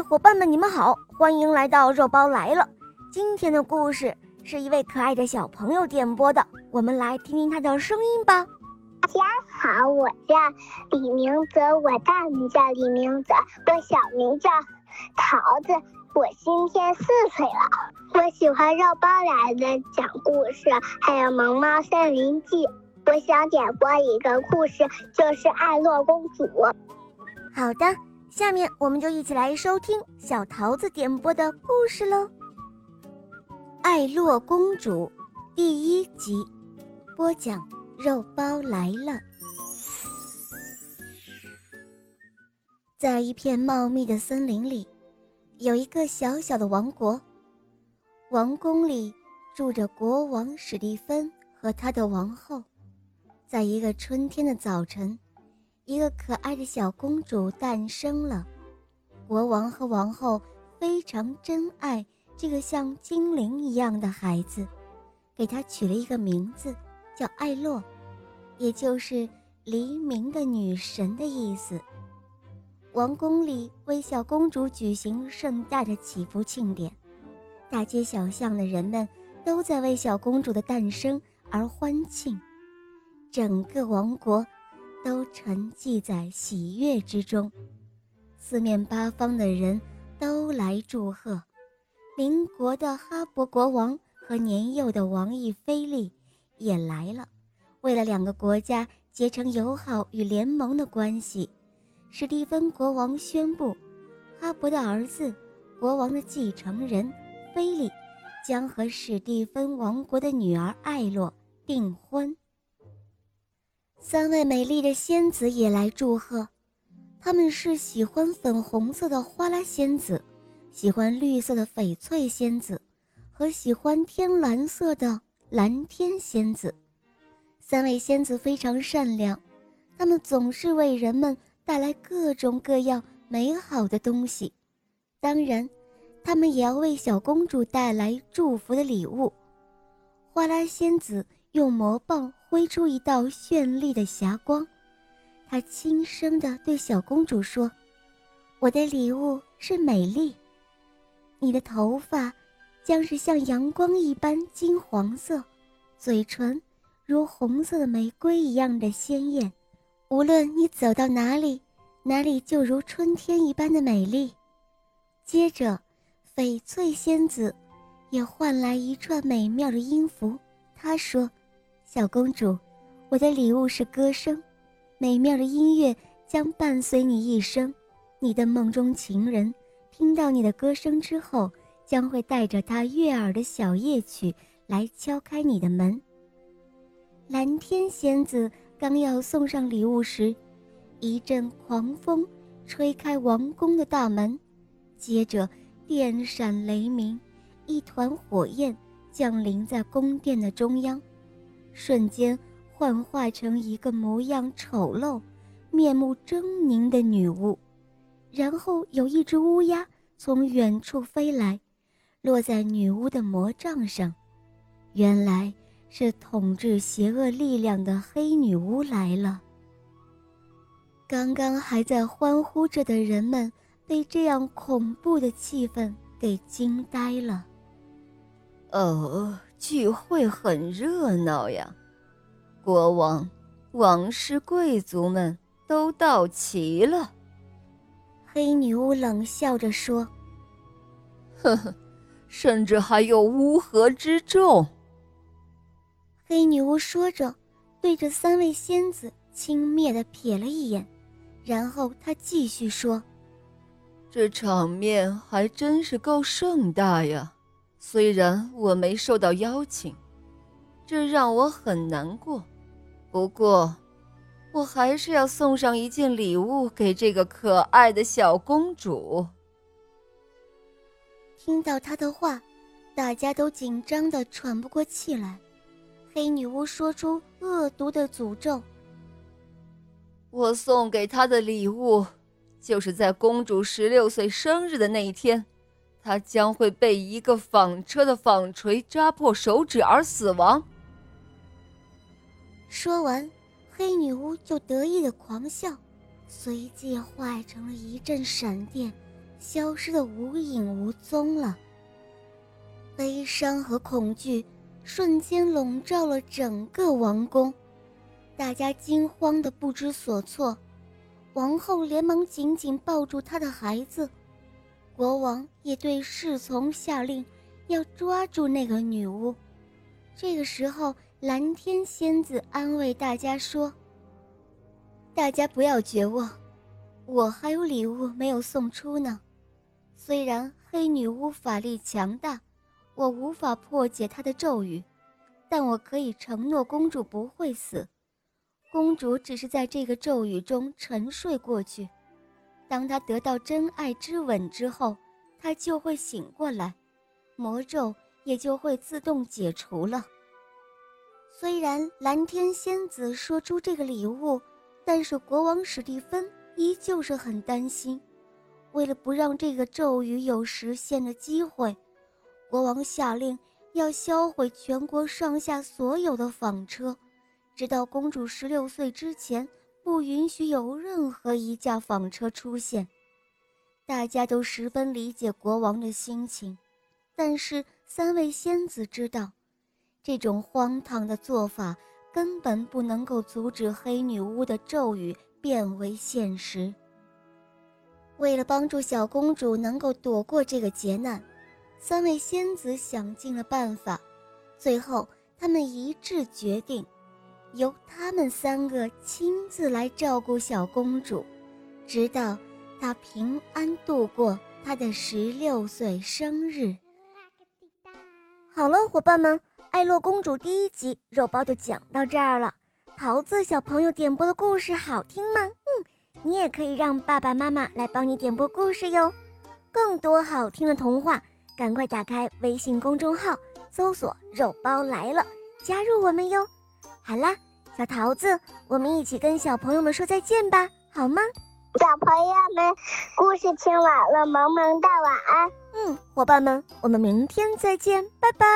嘿，伙伴们，你们好，欢迎来到肉包来了。今天的故事是一位可爱的小朋友点播的，我们来听听他的声音吧。大家好，我叫李明泽，我大名叫李明泽，我小名叫桃子，我今天四岁了。我喜欢肉包来了讲故事，还有《萌猫森林记》。我想点播一个故事，就是爱洛公主。好的。下面我们就一起来收听小桃子点播的故事喽，《爱洛公主》第一集，播讲肉包来了。在一片茂密的森林里，有一个小小的王国，王宫里住着国王史蒂芬和他的王后。在一个春天的早晨。一个可爱的小公主诞生了，国王和王后非常珍爱这个像精灵一样的孩子，给她取了一个名字，叫艾洛，也就是黎明的女神的意思。王宫里为小公主举行盛大的祈福庆典，大街小巷的人们都在为小公主的诞生而欢庆，整个王国。都沉寂在喜悦之中，四面八方的人都来祝贺。邻国的哈勃国王和年幼的王毅菲利也来了。为了两个国家结成友好与联盟的关系，史蒂芬国王宣布，哈勃的儿子，国王的继承人菲利，将和史蒂芬王国的女儿艾洛订婚。三位美丽的仙子也来祝贺，他们是喜欢粉红色的花拉仙子，喜欢绿色的翡翠仙子，和喜欢天蓝色的蓝天仙子。三位仙子非常善良，他们总是为人们带来各种各样美好的东西。当然，他们也要为小公主带来祝福的礼物。花拉仙子。用魔棒挥出一道绚丽的霞光，他轻声地对小公主说：“我的礼物是美丽，你的头发将是像阳光一般金黄色，嘴唇如红色的玫瑰一样的鲜艳。无论你走到哪里，哪里就如春天一般的美丽。”接着，翡翠仙子也换来一串美妙的音符，她说。小公主，我的礼物是歌声，美妙的音乐将伴随你一生。你的梦中情人听到你的歌声之后，将会带着他悦耳的小夜曲来敲开你的门。蓝天仙子刚要送上礼物时，一阵狂风吹开王宫的大门，接着电闪雷鸣，一团火焰降临在宫殿的中央。瞬间幻化成一个模样丑陋、面目狰狞的女巫，然后有一只乌鸦从远处飞来，落在女巫的魔杖上。原来是统治邪恶力量的黑女巫来了。刚刚还在欢呼着的人们被这样恐怖的气氛给惊呆了。哦。聚会很热闹呀，国王、王室贵族们都到齐了。黑女巫冷笑着说：“呵呵，甚至还有乌合之众。”黑女巫说着，对着三位仙子轻蔑的瞥了一眼，然后她继续说：“这场面还真是够盛大呀。”虽然我没受到邀请，这让我很难过。不过，我还是要送上一件礼物给这个可爱的小公主。听到她的话，大家都紧张的喘不过气来。黑女巫说出恶毒的诅咒：“我送给她的礼物，就是在公主十六岁生日的那一天。”他将会被一个纺车的纺锤扎破手指而死亡。说完，黑女巫就得意的狂笑，随即化成了一阵闪电，消失的无影无踪了。悲伤和恐惧瞬间笼罩了整个王宫，大家惊慌的不知所措。王后连忙紧紧抱住她的孩子，国王也对侍从下令，要抓住那个女巫。这个时候，蓝天仙子安慰大家说：“大家不要绝望，我还有礼物没有送出呢。虽然黑女巫法力强大，我无法破解她的咒语，但我可以承诺公主不会死。”公主只是在这个咒语中沉睡过去，当她得到真爱之吻之后，她就会醒过来，魔咒也就会自动解除了。虽然蓝天仙子说出这个礼物，但是国王史蒂芬依旧是很担心。为了不让这个咒语有实现的机会，国王下令要销毁全国上下所有的纺车。直到公主十六岁之前，不允许有任何一架纺车出现。大家都十分理解国王的心情，但是三位仙子知道，这种荒唐的做法根本不能够阻止黑女巫的咒语变为现实。为了帮助小公主能够躲过这个劫难，三位仙子想尽了办法，最后他们一致决定。由他们三个亲自来照顾小公主，直到她平安度过她的十六岁生日。好了，伙伴们，《爱洛公主》第一集肉包就讲到这儿了。桃子小朋友点播的故事好听吗？嗯，你也可以让爸爸妈妈来帮你点播故事哟。更多好听的童话，赶快打开微信公众号，搜索“肉包来了”，加入我们哟。好啦，小桃子，我们一起跟小朋友们说再见吧，好吗？小朋友们，故事听完了，萌萌哒，晚安。嗯，伙伴们，我们明天再见，拜拜。